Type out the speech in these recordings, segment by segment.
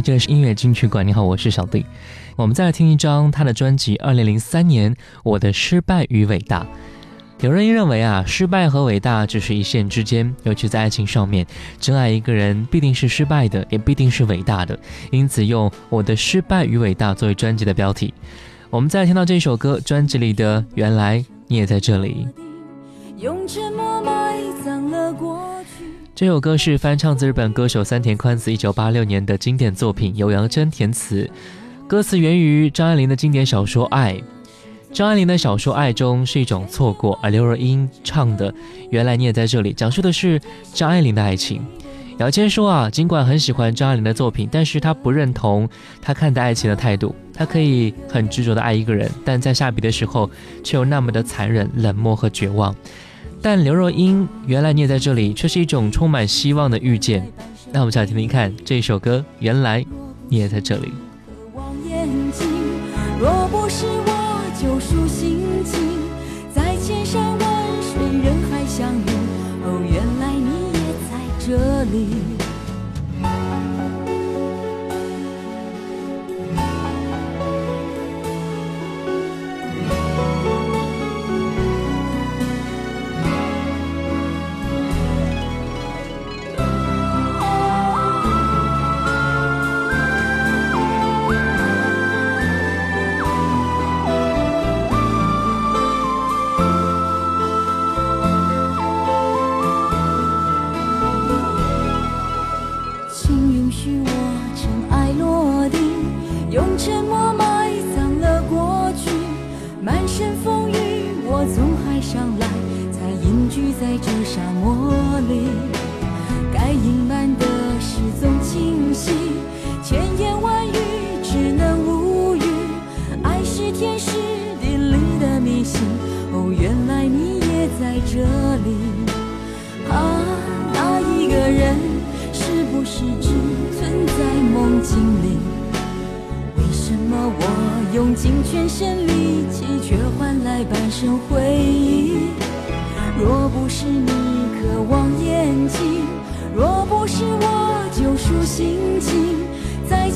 这里是音乐金曲馆，你好，我是小弟。我们再来听一张他的专辑，二零零三年《我的失败与伟大》。有人认为啊，失败和伟大只是一线之间，尤其在爱情上面，真爱一个人必定是失败的，也必定是伟大的。因此，用《我的失败与伟大》作为专辑的标题。我们再来听到这首歌，专辑里的《原来你也在这里》。用沉默埋葬了过这首歌是翻唱自日本歌手三田宽子一九八六年的经典作品，由杨真填词，歌词源于张爱玲的经典小说《爱》。张爱玲的小说《爱》中是一种错过，而刘若英唱的《原来你也在这里》讲述的是张爱玲的爱情。姚谦说啊，尽管很喜欢张爱玲的作品，但是他不认同她看待爱情的态度。他可以很执着的爱一个人，但在下笔的时候却又那么的残忍、冷漠和绝望。但刘若英，原来你也在这里，却是一种充满希望的遇见。那我们再来听听看这首歌，原来你也在这里。若不是我救赎心情，在千山万水人海相遇，哦，原来你也在这里。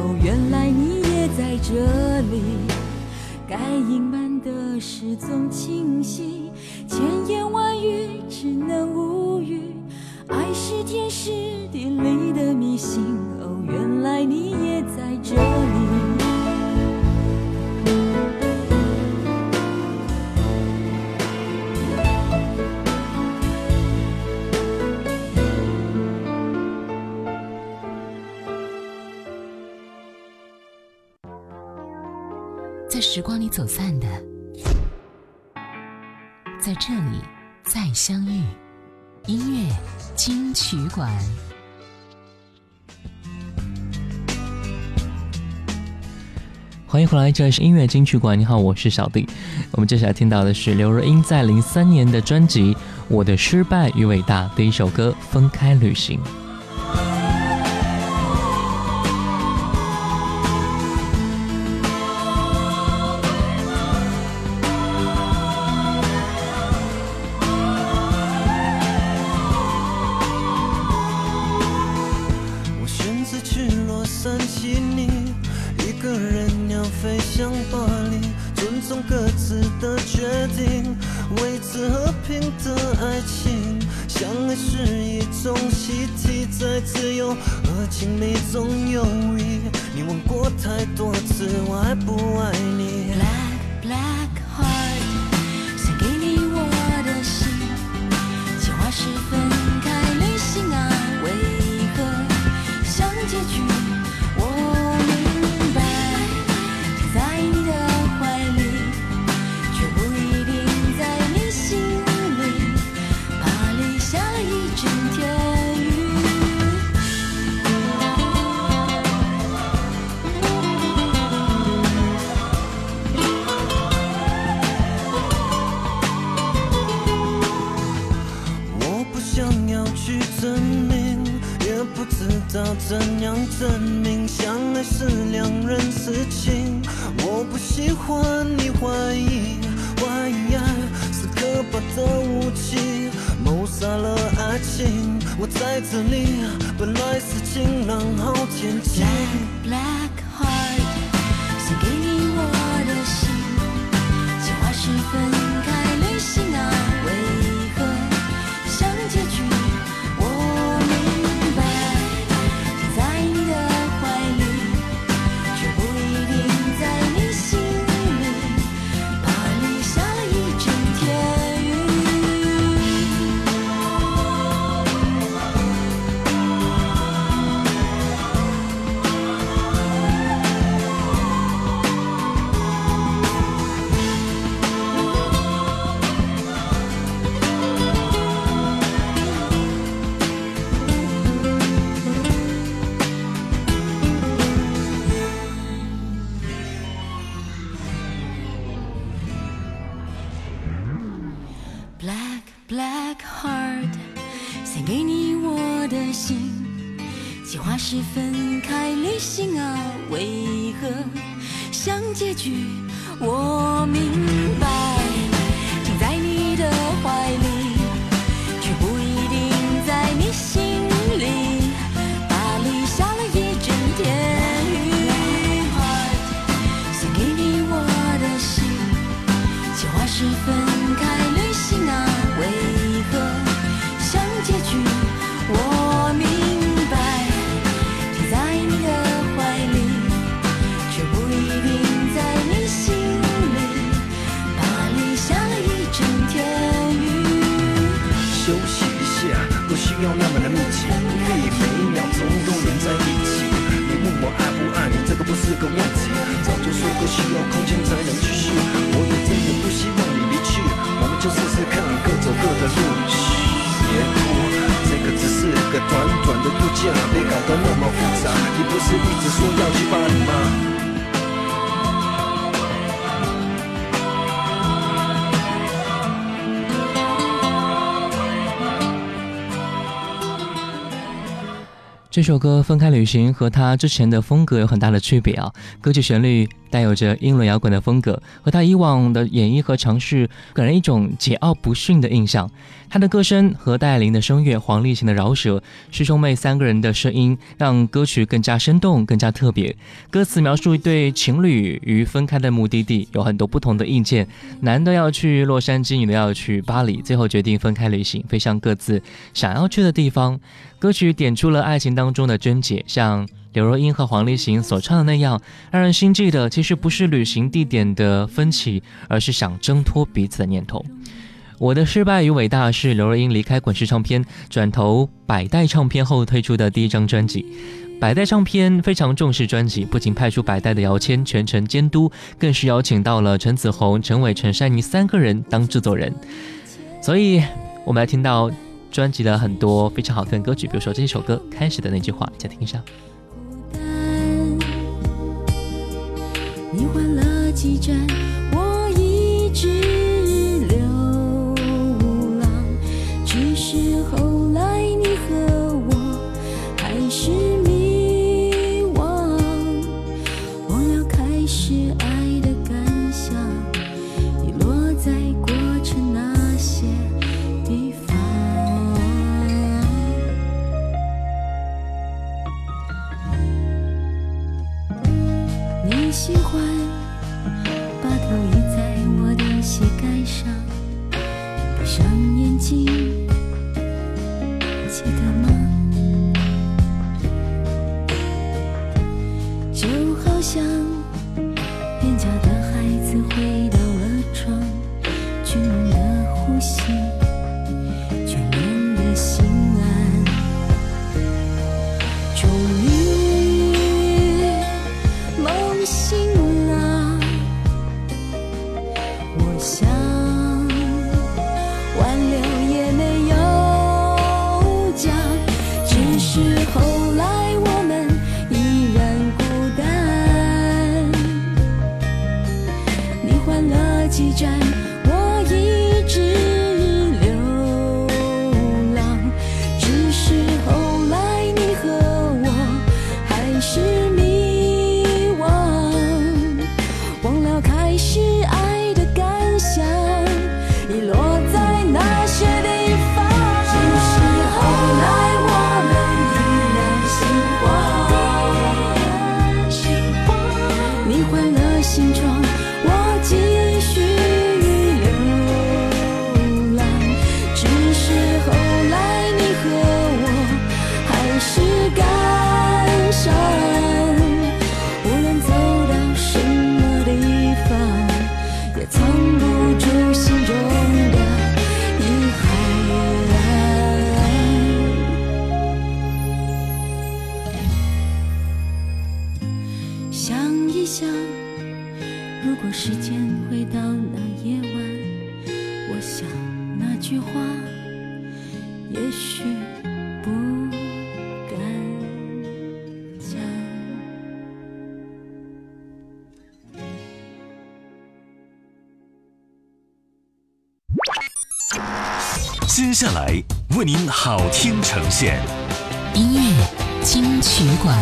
哦，原来你也在这里。该隐瞒的事总清晰，千言万语只能无语。爱是天时地利的迷信。哦原来你也在这里。在时光里走散的，在这里再相遇。音乐金曲馆。欢迎回来，这里是音乐金曲馆。你好，我是小弟。我们接下来听到的是刘若英在零三年的专辑《我的失败与伟大》的一首歌《分开旅行》。太多次我爱不爱你。怎样证明相爱是两人事情？我不喜欢你怀疑，怀疑爱是可怕的武器，谋杀了爱情。我在这里，本来是晴朗好天气。开旅行啊，为何像结局？我明白。是个问题。早就说过需要空间才能继续，我也真的不希望你离去。我们就试试看，各走各的路。嘘，别哭，这个只是个短短的度假，别搞得那么复杂。你不是一直说要去巴黎吗？这首歌《分开旅行》和他之前的风格有很大的区别啊，歌曲旋律带有着英伦摇滚的风格，和他以往的演绎和尝试给人一种桀骜不驯的印象。他的歌声和戴爱玲的声乐、黄立行的饶舌、师兄妹三个人的声音，让歌曲更加生动、更加特别。歌词描述一对情侣于分开的目的地有很多不同的意见，男的要去洛杉矶，女的要去巴黎，最后决定分开旅行，飞向各自想要去的地方。歌曲点出了爱情当中的症结，像刘若英和黄立行所唱的那样，让人心悸的其实不是旅行地点的分歧，而是想挣脱彼此的念头。我的失败与伟大是刘若英离开滚石唱片，转投百代唱片后推出的第一张专辑。百代唱片非常重视专辑，不仅派出百代的姚谦全程监督，更是邀请到了陈子红、陈伟、陈珊妮三个人当制作人。所以，我们来听到。专辑的很多非常好听的歌曲，比如说这首歌开始的那句话，再听一下。想现，音乐金曲馆，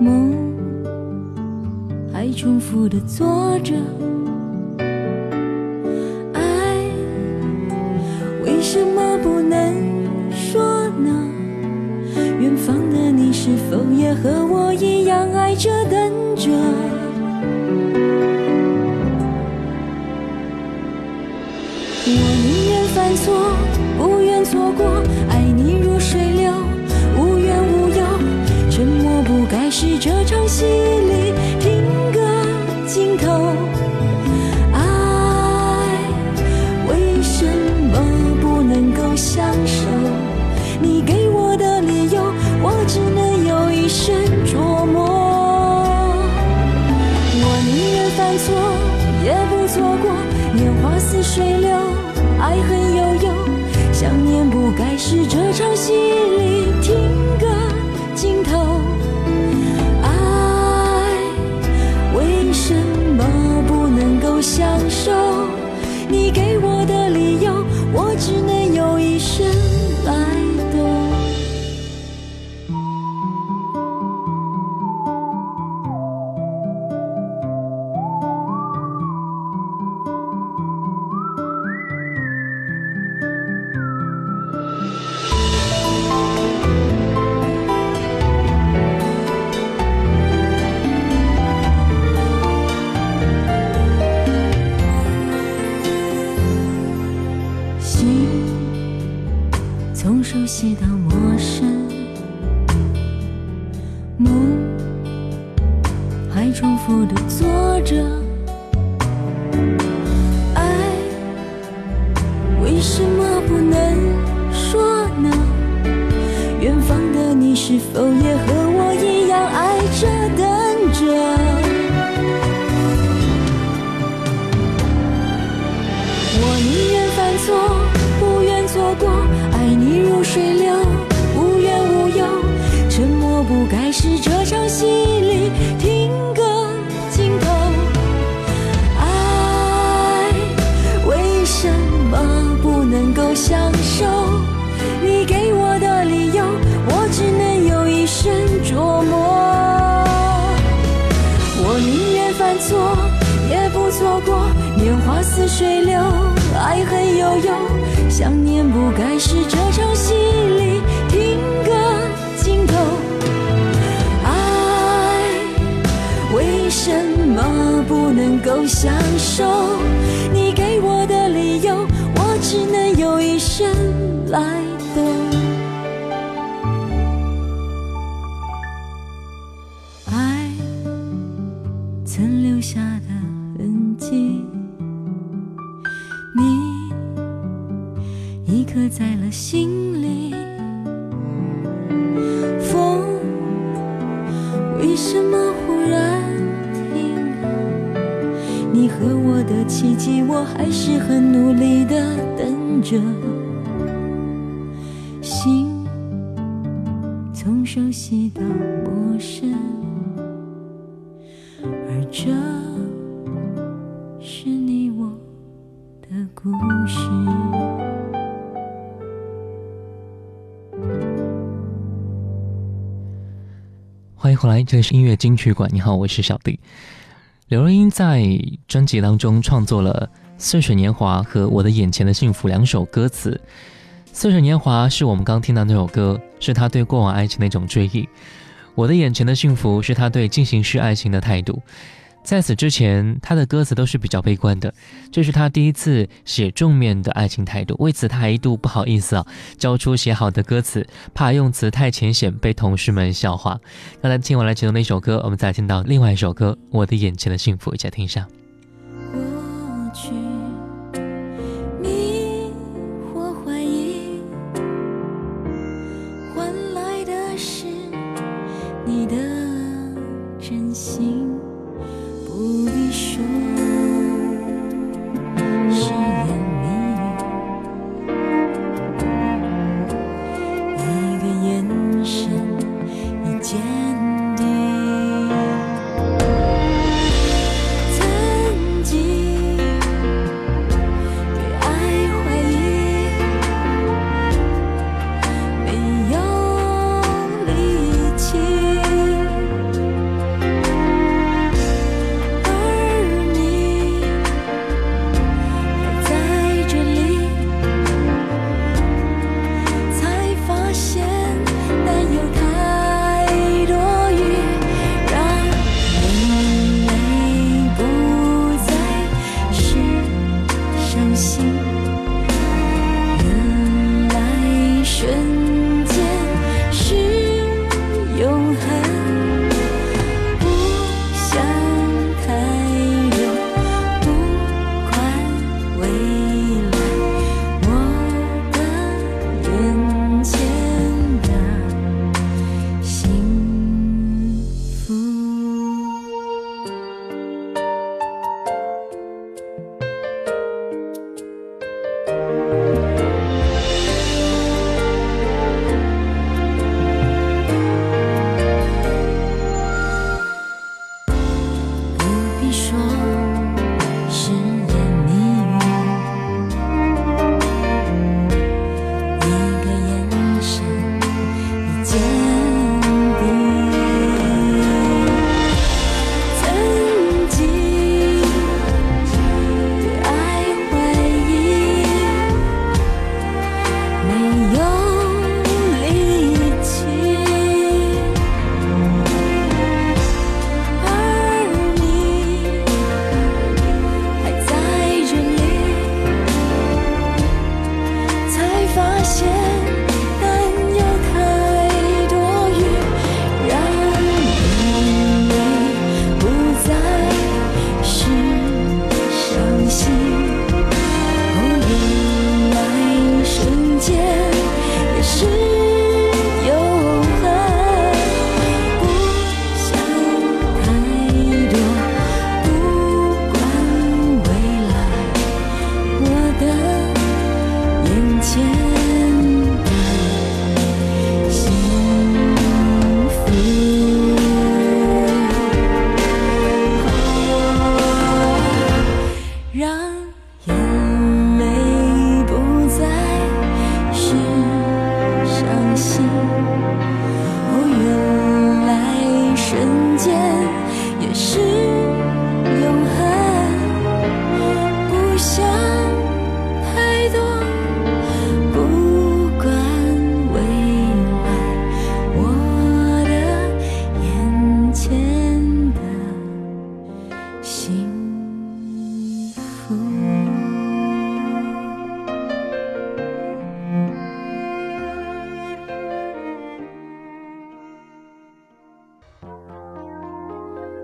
梦还重复的做着。爱为什么不能说呢？远方的你是否也和我一样爱着等着？我宁愿犯错，水流，无怨无忧。沉默不该是这场戏里停格镜头。爱为什么不能够相守？你给我的理由，我只能有一生琢磨。我宁愿犯错，也不错过。年华似水流，爱恨悠悠。想念不该是享受？你给我的理由，我只能有一生来懂。爱曾留下的痕迹，你已刻在了心里。奇迹，我还是很努力的等着。心从熟悉到陌生。而这是你我的故事。欢迎回来，这里是音乐金曲馆。你好，我是小弟。刘若英在专辑当中创作了《似水年华》和《我的眼前的幸福》两首歌词。《似水年华》是我们刚听到那首歌，是她对过往爱情的一种追忆；《我的眼前的幸福》是她对进行式爱情的态度。在此之前，他的歌词都是比较悲观的，这是他第一次写正面的爱情态度。为此，他还一度不好意思啊，交出写好的歌词，怕用词太浅显被同事们笑话。刚才听完了其中的一首歌，我们再听到另外一首歌《我的眼前的幸福》，一起来听一下。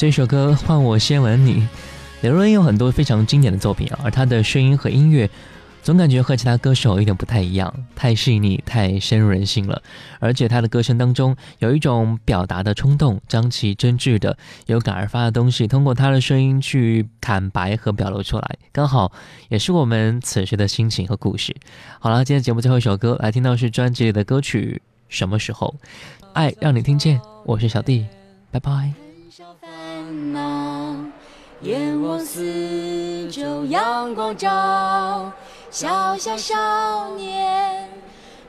这首歌《换我先吻你》，刘若英有很多非常经典的作品啊，而她的声音和音乐。总感觉和其他歌手有点不太一样，太细腻，太深入人心了。而且她的歌声当中有一种表达的冲动，将其真挚的、有感而发的东西，通过她的声音去坦白和表露出来，刚好也是我们此时的心情和故事。好了，今天节目最后一首歌，来听到是专辑里的歌曲《什么时候》，爱让你听见。我是小弟，拜拜。眼望四周阳光照小小少年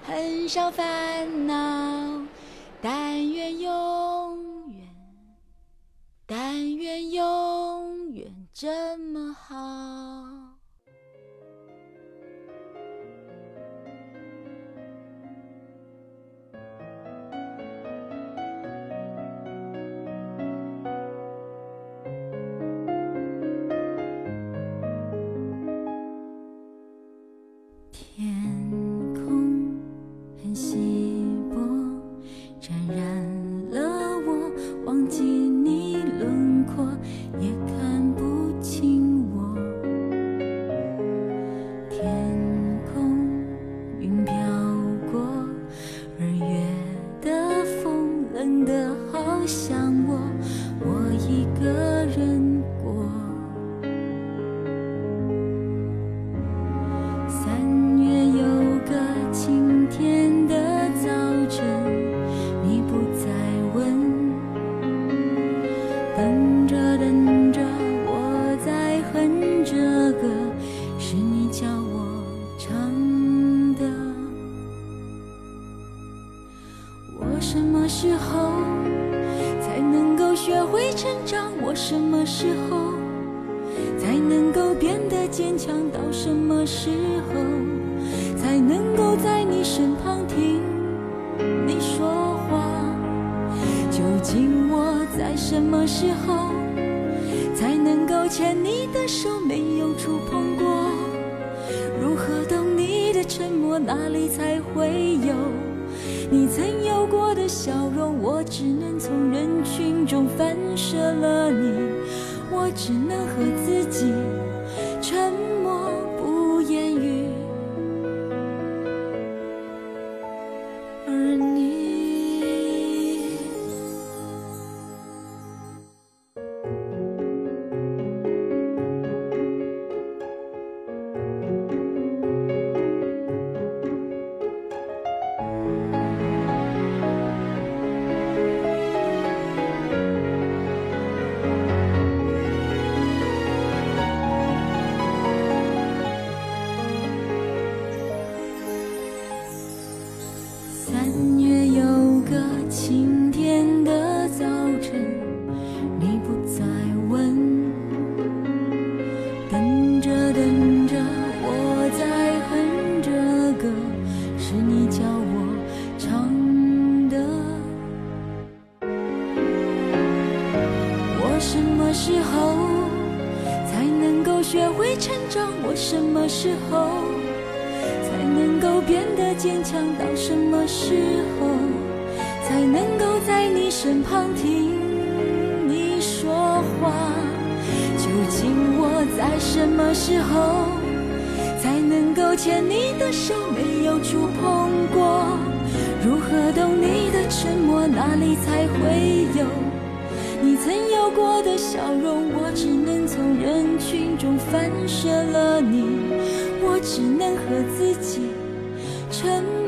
很少烦恼。才能够在你身旁听你说话，究竟我在什么时候才能够牵你的手，没有触碰过，如何懂你的沉默，哪里才会有？你曾有过的笑容，我只能从人群中反射了你，我只能和自己沉默。